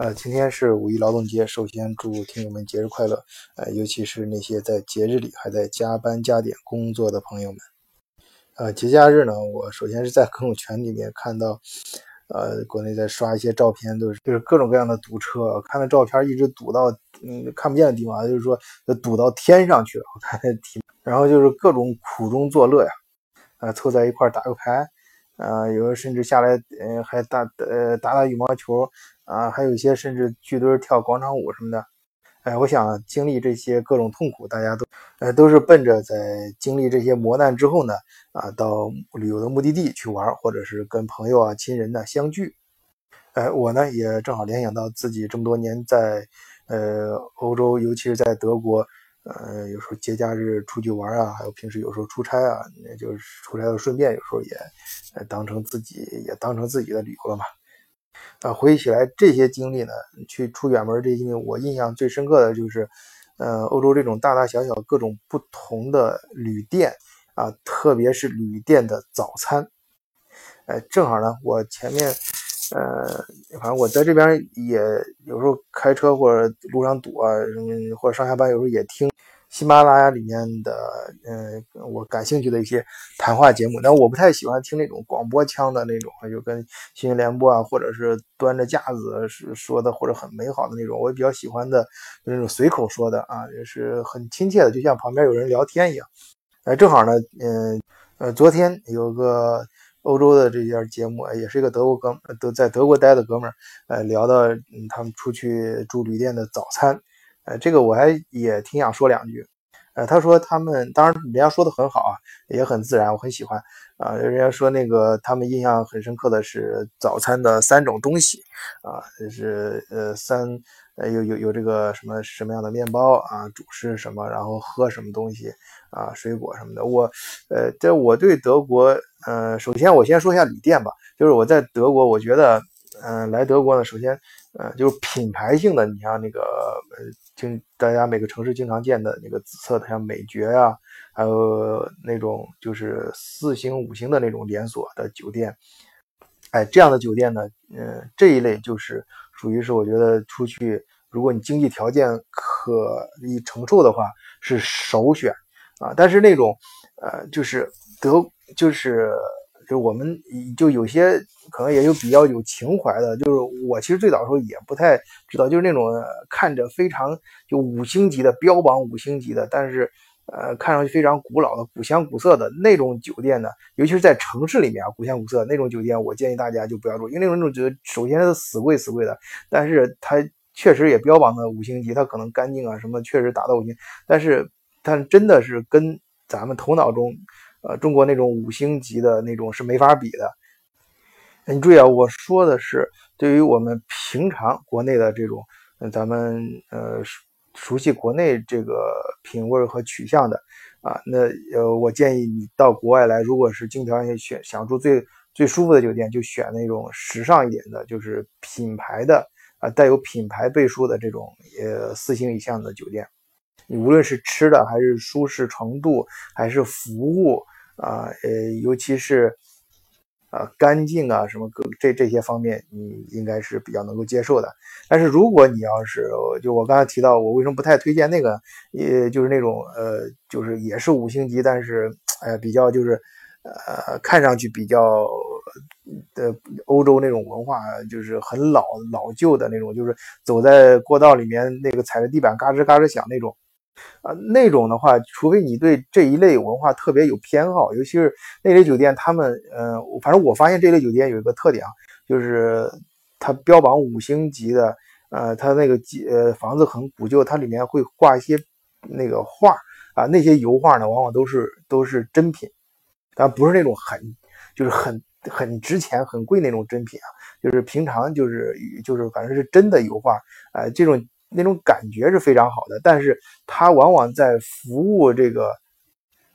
呃，今天是五一劳动节，首先祝听友们节日快乐。呃，尤其是那些在节日里还在加班加点工作的朋友们。呃，节假日呢，我首先是在朋友圈里面看到，呃，国内在刷一些照片，都是就是各种各样的堵车，看那照片一直堵到嗯看不见的地方，就是说堵到天上去了。我看那题，然后就是各种苦中作乐呀，啊，凑在一块打个牌。啊，有的甚至下来，嗯，还打呃打打羽毛球啊，还有一些甚至聚堆跳广场舞什么的。哎，我想经历这些各种痛苦，大家都呃都是奔着在经历这些磨难之后呢，啊，到旅游的目的地去玩，或者是跟朋友啊、亲人呢相聚。哎，我呢也正好联想到自己这么多年在呃欧洲，尤其是在德国。呃，有时候节假日出去玩啊，还有平时有时候出差啊，那就是出差的顺便，有时候也当成自己也当成自己的旅游了嘛。啊，回忆起来这些经历呢，去出远门这些经历，我印象最深刻的就是，呃，欧洲这种大大小小各种不同的旅店啊，特别是旅店的早餐。哎，正好呢，我前面。呃，反正我在这边也有时候开车或者路上堵啊，什么，或者上下班有时候也听喜马拉雅里面的，嗯，我感兴趣的一些谈话节目。但我不太喜欢听那种广播腔的那种，就跟新闻联播啊，或者是端着架子是说的，或者很美好的那种。我比较喜欢的那种随口说的啊，也是很亲切的，就像旁边有人聊天一样。哎，正好呢，嗯，呃，昨天有个。欧洲的这些节目，也是一个德国哥，都在德国待的哥们儿，呃，聊到他们出去住旅店的早餐，呃，这个我还也挺想说两句，呃，他说他们，当然人家说的很好啊，也很自然，我很喜欢啊。人家说那个他们印象很深刻的是早餐的三种东西啊，就是呃三。呃，有有有这个什么什么样的面包啊，主食什么，然后喝什么东西啊，水果什么的。我，呃，在我对德国，呃，首先我先说一下旅店吧，就是我在德国，我觉得，嗯，来德国呢，首先，呃，就是品牌性的，你像那个，呃，经大家每个城市经常见的那个紫色的，像美爵啊，还有那种就是四星五星的那种连锁的酒店，哎，这样的酒店呢，嗯，这一类就是。属于是我觉得出去，如果你经济条件可以承受的话，是首选啊。但是那种，呃，就是德，就是就我们就有些可能也有比较有情怀的，就是我其实最早的时候也不太知道，就是那种看着非常就五星级的标榜五星级的，但是。呃，看上去非常古老的、古香古色的那种酒店呢，尤其是在城市里面啊，古香古色那种酒店，我建议大家就不要住，因为那种酒店首先是死贵死贵的，但是它确实也标榜的五星级，它可能干净啊什么确实达到五星，但是它真的是跟咱们头脑中，呃，中国那种五星级的那种是没法比的。你注意啊，我说的是对于我们平常国内的这种，咱们呃。熟悉国内这个品味和取向的啊，那呃，我建议你到国外来，如果是经济条选想住最最舒服的酒店，就选那种时尚一点的，就是品牌的啊，带有品牌背书的这种呃四星以上的酒店。你无论是吃的，还是舒适程度，还是服务啊，呃，尤其是。啊，干净啊，什么各这这些方面，你应该是比较能够接受的。但是如果你要是就我刚才提到，我为什么不太推荐那个，也就是那种呃，就是也是五星级，但是哎比较就是呃看上去比较的欧洲那种文化，就是很老老旧的那种，就是走在过道里面那个踩着地板嘎吱嘎吱响那种。啊，那种的话，除非你对这一类文化特别有偏好，尤其是那类酒店，他们，呃，反正我发现这类酒店有一个特点啊，就是它标榜五星级的，呃，它那个几呃房子很古旧，它里面会挂一些那个画啊，那些油画呢，往往都是都是真品，但不是那种很就是很很值钱、很贵那种真品啊，就是平常就是就是反正是真的油画，呃，这种。那种感觉是非常好的，但是它往往在服务这个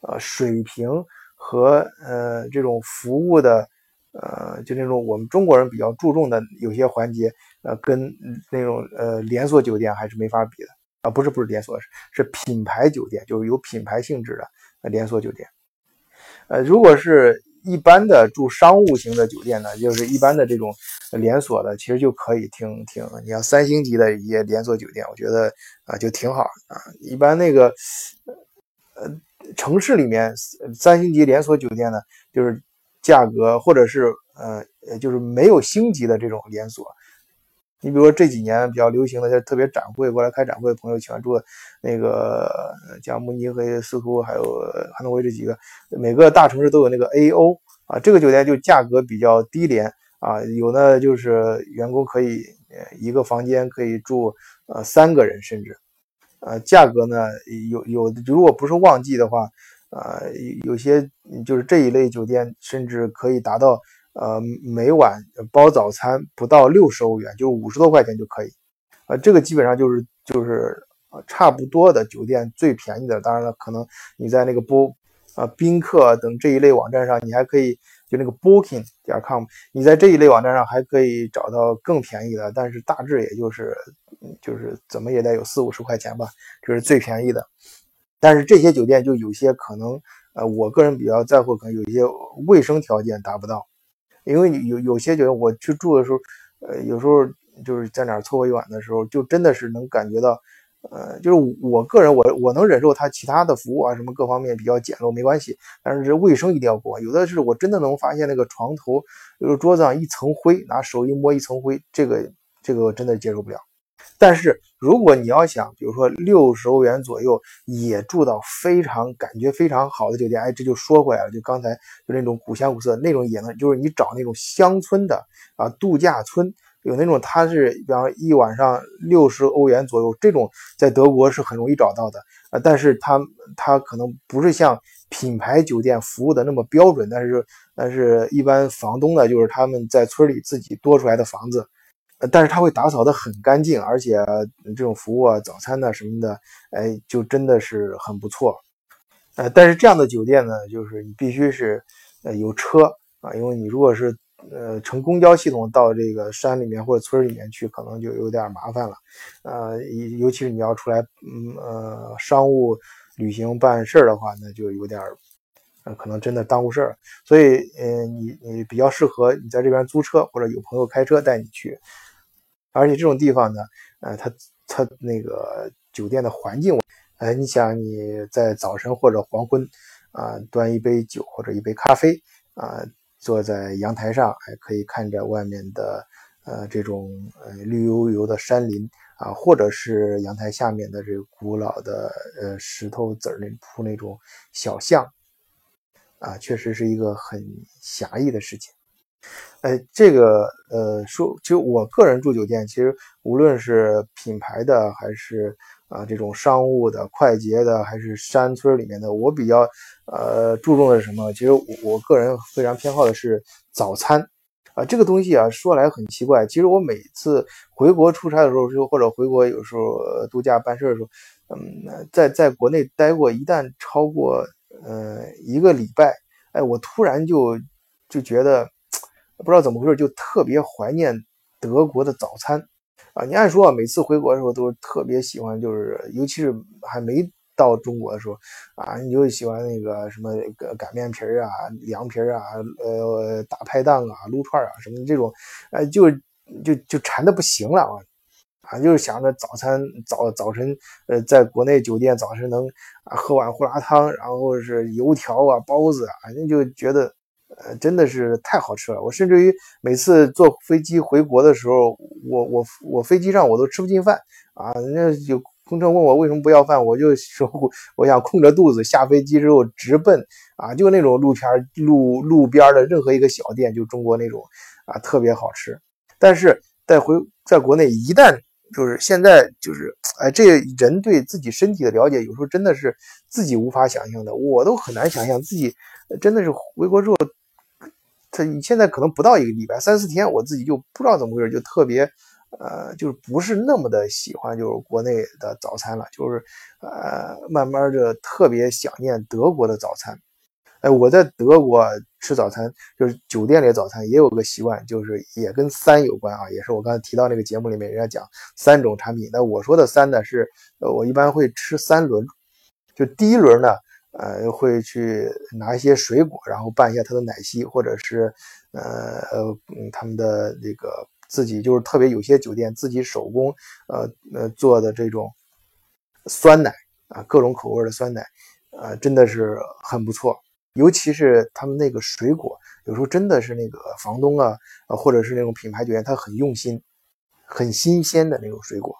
呃水平和呃这种服务的呃就那种我们中国人比较注重的有些环节，呃跟那种呃连锁酒店还是没法比的啊，不是不是连锁是品牌酒店，就是有品牌性质的连锁酒店。呃，如果是一般的住商务型的酒店呢，就是一般的这种连锁的，其实就可以挺挺。你要三星级的一些连锁酒店，我觉得啊就挺好啊。一般那个呃城市里面三星级连锁酒店呢，就是价格或者是呃就是没有星级的这种连锁。你比如说这几年比较流行的，就特别展会过来开展会的朋友喜欢住的那个，像慕尼黑、斯图还有汉诺威这几个，每个大城市都有那个 A.O 啊，这个酒店就价格比较低廉啊，有的就是员工可以一个房间可以住呃三个人，甚至呃价格呢有有如果不是旺季的话，呃有些就是这一类酒店甚至可以达到。呃，每晚包早餐不到六十欧元，就五十多块钱就可以。呃，这个基本上就是就是差不多的酒店最便宜的。当然了，可能你在那个波啊宾客等这一类网站上，你还可以就那个 Booking 点 com，你在这一类网站上还可以找到更便宜的。但是大致也就是就是怎么也得有四五十块钱吧，这是最便宜的。但是这些酒店就有些可能，呃，我个人比较在乎，可能有一些卫生条件达不到。因为有有些酒店我去住的时候，呃，有时候就是在哪凑合一晚的时候，就真的是能感觉到，呃，就是我个人我我能忍受他其他的服务啊什么各方面比较简陋没关系，但是这卫生一定要过。有的是我真的能发现那个床头就是桌子上一层灰，拿手一摸一层灰，这个这个真的接受不了。但是如果你要想，比如说六十欧元左右也住到非常感觉非常好的酒店，哎，这就说回来了，就刚才就那种古香古色那种也能，就是你找那种乡村的啊度假村，有那种它是比方一晚上六十欧元左右，这种在德国是很容易找到的啊，但是它它可能不是像品牌酒店服务的那么标准，但是但是一般房东呢，就是他们在村里自己多出来的房子。但是他会打扫的很干净，而且这种服务啊，早餐呢什么的，哎，就真的是很不错。呃，但是这样的酒店呢，就是你必须是呃有车啊，因为你如果是呃乘公交系统到这个山里面或者村里面去，可能就有点麻烦了。呃，尤其是你要出来嗯呃商务旅行办事儿的话，那就有点呃可能真的耽误事儿。所以呃你你比较适合你在这边租车，或者有朋友开车带你去。而且这种地方呢，呃，它它那个酒店的环境，哎，你想你在早晨或者黄昏，啊，端一杯酒或者一杯咖啡，啊，坐在阳台上，还可以看着外面的，呃，这种呃绿油油的山林，啊，或者是阳台下面的这个古老的呃石头子儿那铺那种小巷，啊，确实是一个很侠义的事情。哎，这个呃，说其实我个人住酒店，其实无论是品牌的，还是啊这种商务的、快捷的，还是山村里面的，我比较呃注重的是什么？其实我个人非常偏好的是早餐啊，这个东西啊说来很奇怪，其实我每次回国出差的时候，就或者回国有时候度假办事的时候，嗯，在在国内待过，一旦超过呃一个礼拜，哎，我突然就就觉得。不知道怎么回事，就特别怀念德国的早餐啊！你按说啊，每次回国的时候都是特别喜欢，就是尤其是还没到中国的时候啊，你就喜欢那个什么擀面皮啊、凉皮啊、呃大排档啊、撸串啊什么这种，哎，就就就馋的不行了啊！啊，就是想着早餐早早晨，呃，在国内酒店早晨能啊喝碗胡辣汤，然后是油条啊、包子啊，反正就觉得。呃，真的是太好吃了！我甚至于每次坐飞机回国的时候，我我我飞机上我都吃不进饭啊！那有空乘问我为什么不要饭，我就说我想空着肚子下飞机之后直奔啊，就那种路边路路边的任何一个小店，就中国那种啊，特别好吃。但是在回在国内，一旦就是现在就是哎，这人对自己身体的了解，有时候真的是自己无法想象的，我都很难想象自己真的是回国之后。你现在可能不到一个礼拜，三四天，我自己就不知道怎么回事，就特别，呃，就是不是那么的喜欢，就是国内的早餐了，就是呃，慢慢的特别想念德国的早餐。哎，我在德国吃早餐，就是酒店里的早餐也有个习惯，就是也跟三有关啊，也是我刚才提到那个节目里面人家讲三种产品。那我说的三呢，是呃，我一般会吃三轮，就第一轮呢，呃，会去拿一些水果，然后拌一下它的奶昔，或者是呃呃他们的那个自己就是特别有些酒店自己手工呃呃做的这种酸奶啊，各种口味的酸奶，啊，真的是很不错。尤其是他们那个水果，有时候真的是那个房东啊，啊或者是那种品牌酒店，他很用心，很新鲜的那种水果。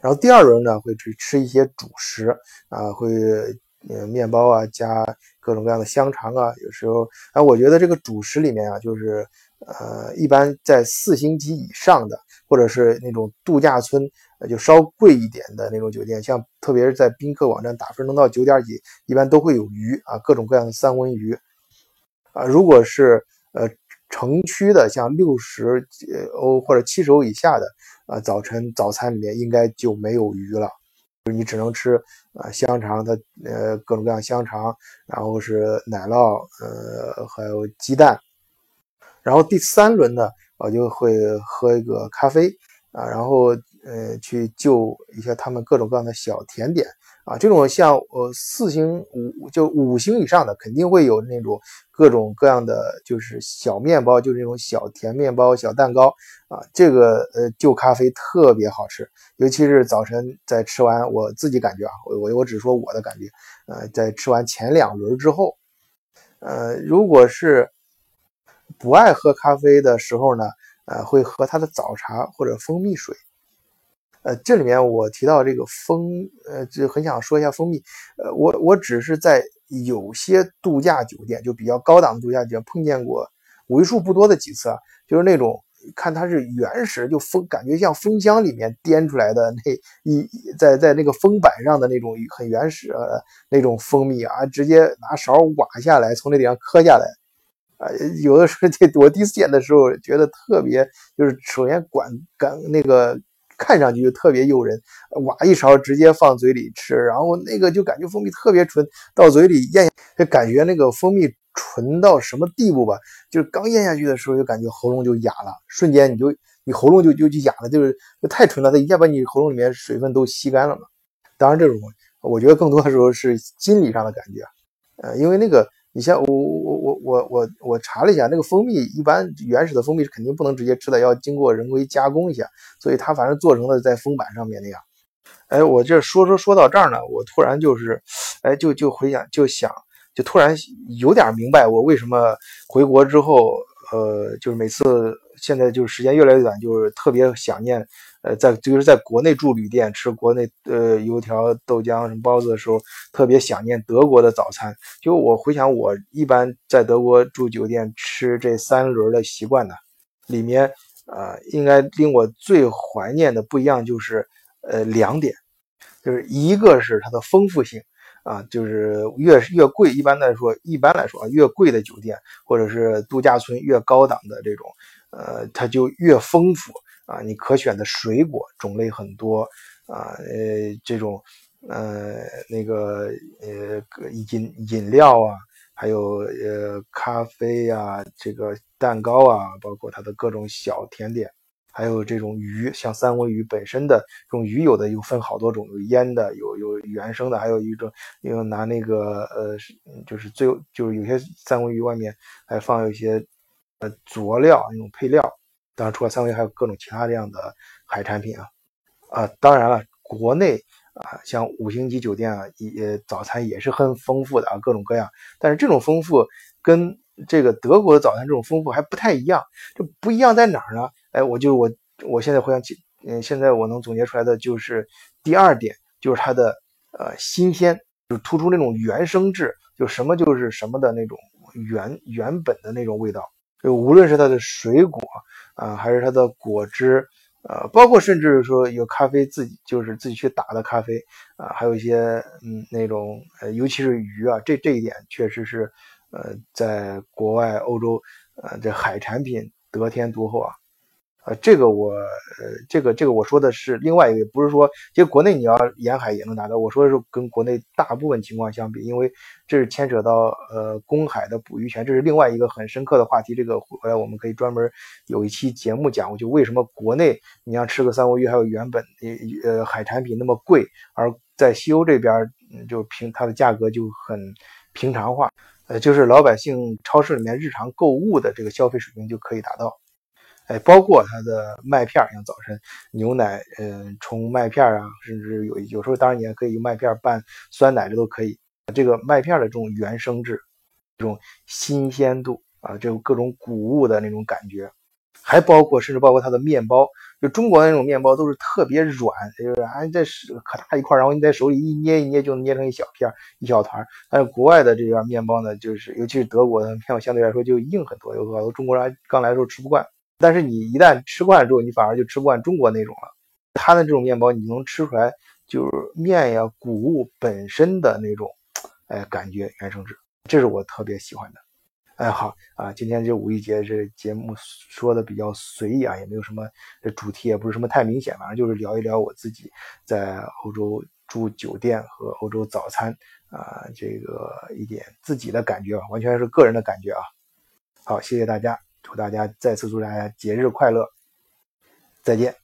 然后第二轮呢，会去吃一些主食啊，会。呃，面包啊，加各种各样的香肠啊，有时候，啊，我觉得这个主食里面啊，就是，呃，一般在四星级以上的，或者是那种度假村，就稍贵一点的那种酒店，像特别是在宾客网站打分能到九点几，一般都会有鱼啊，各种各样的三文鱼，啊，如果是呃城区的，像六十欧或者七十欧以下的，啊，早晨早餐里面应该就没有鱼了。你只能吃啊香肠它呃各种各样香肠，然后是奶酪呃还有鸡蛋，然后第三轮呢我就会喝一个咖啡啊，然后呃去就一些他们各种各样的小甜点。啊，这种像呃四星五就五星以上的，肯定会有那种各种各样的，就是小面包，就是那种小甜面包、小蛋糕啊。这个呃就咖啡特别好吃，尤其是早晨在吃完，我自己感觉啊，我我我只说我的感觉，呃，在吃完前两轮之后，呃，如果是不爱喝咖啡的时候呢，呃，会喝它的早茶或者蜂蜜水。呃，这里面我提到这个蜂，呃，就很想说一下蜂蜜。呃，我我只是在有些度假酒店，就比较高档的度假酒店碰见过为数不多的几次啊，就是那种看它是原始，就蜂感觉像蜂箱里面颠出来的那一在在那个封板上的那种很原始的那种蜂蜜啊，直接拿勺挖下来，从那顶上磕下来。啊，有的时候这 我第一次见的时候觉得特别，就是首先管感那个。看上去就特别诱人，挖一勺直接放嘴里吃，然后那个就感觉蜂蜜特别纯，到嘴里咽，就感觉那个蜂蜜纯到什么地步吧？就是刚咽下去的时候，就感觉喉咙就哑了，瞬间你就你喉咙就就就哑了，就是太纯了，它一下把你喉咙里面水分都吸干了嘛。当然，这种我觉得更多的时候是心理上的感觉，呃，因为那个。你像我我我我我我查了一下，那个蜂蜜一般原始的蜂蜜是肯定不能直接吃的，要经过人为加工一下，所以它反正做成了在封板上面那样。哎，我这说说说到这儿呢，我突然就是，哎，就就回想就想，就突然有点明白我为什么回国之后，呃，就是每次现在就是时间越来越短，就是特别想念。呃，在就是在国内住旅店吃国内呃油条、豆浆、什么包子的时候，特别想念德国的早餐。就我回想，我一般在德国住酒店吃这三轮的习惯呢，里面呃，应该令我最怀念的不一样就是呃两点，就是一个是它的丰富性啊，就是越越贵，一般来说一般来说啊，越贵的酒店或者是度假村越高档的这种，呃，它就越丰富。啊，你可选的水果种类很多啊，呃，这种呃那个呃饮饮料啊，还有呃咖啡呀，这个蛋糕啊，包括它的各种小甜点，还有这种鱼，像三文鱼本身的这种鱼，有的又分好多种，有腌的，有有原生的，还有一种又拿那个呃，就是最就是有些三文鱼外面还放有一些呃佐料那种配料。当然，除了三文鱼，还有各种其他这样的海产品啊，啊，当然了，国内啊，像五星级酒店啊，也早餐也是很丰富的啊，各种各样。但是这种丰富跟这个德国的早餐这种丰富还不太一样。这不一样在哪儿呢？哎，我就我我现在回想起，嗯，现在我能总结出来的就是第二点，就是它的呃新鲜，就突出那种原生质，就什么就是什么的那种原原本的那种味道。就无论是它的水果。啊，还是它的果汁，呃，包括甚至说有咖啡自己就是自己去打的咖啡，啊，还有一些嗯那种呃，尤其是鱼啊，这这一点确实是呃，在国外欧洲，呃，这海产品得天独厚啊。呃，这个我，呃，这个这个我说的是另外一个，不是说，其实国内你要沿海也能拿到。我说的是跟国内大部分情况相比，因为这是牵扯到呃公海的捕鱼权，这是另外一个很深刻的话题。这个回来我们可以专门有一期节目讲，就为什么国内你要吃个三文鱼还有原本呃海产品那么贵，而在西欧这边就平它的价格就很平常化，呃，就是老百姓超市里面日常购物的这个消费水平就可以达到。哎，包括它的麦片，像早晨牛奶，嗯，冲麦片啊，甚至有有时候当然你还可以用麦片拌酸奶，这都可以。这个麦片的这种原生质，这种新鲜度啊，这种各种谷物的那种感觉，还包括甚至包括它的面包，就中国的那种面包都是特别软，就是哎这是可大一块，然后你在手里一捏一捏就能捏成一小片一小团。但是国外的这边面包呢，就是尤其是德国的面包相对来说就硬很多，有好多中国人刚来的时候吃不惯。但是你一旦吃惯了之后，你反而就吃不惯中国那种了。它的这种面包，你能吃出来就是面呀、谷物本身的那种，哎，感觉原生质，这是我特别喜欢的。哎，好啊，今天这五一节这节目说的比较随意啊，也没有什么这主题，也不是什么太明显，反正就是聊一聊我自己在欧洲住酒店和欧洲早餐啊，这个一点自己的感觉啊，完全是个人的感觉啊。好，谢谢大家。祝大家再次祝大家节日快乐，再见。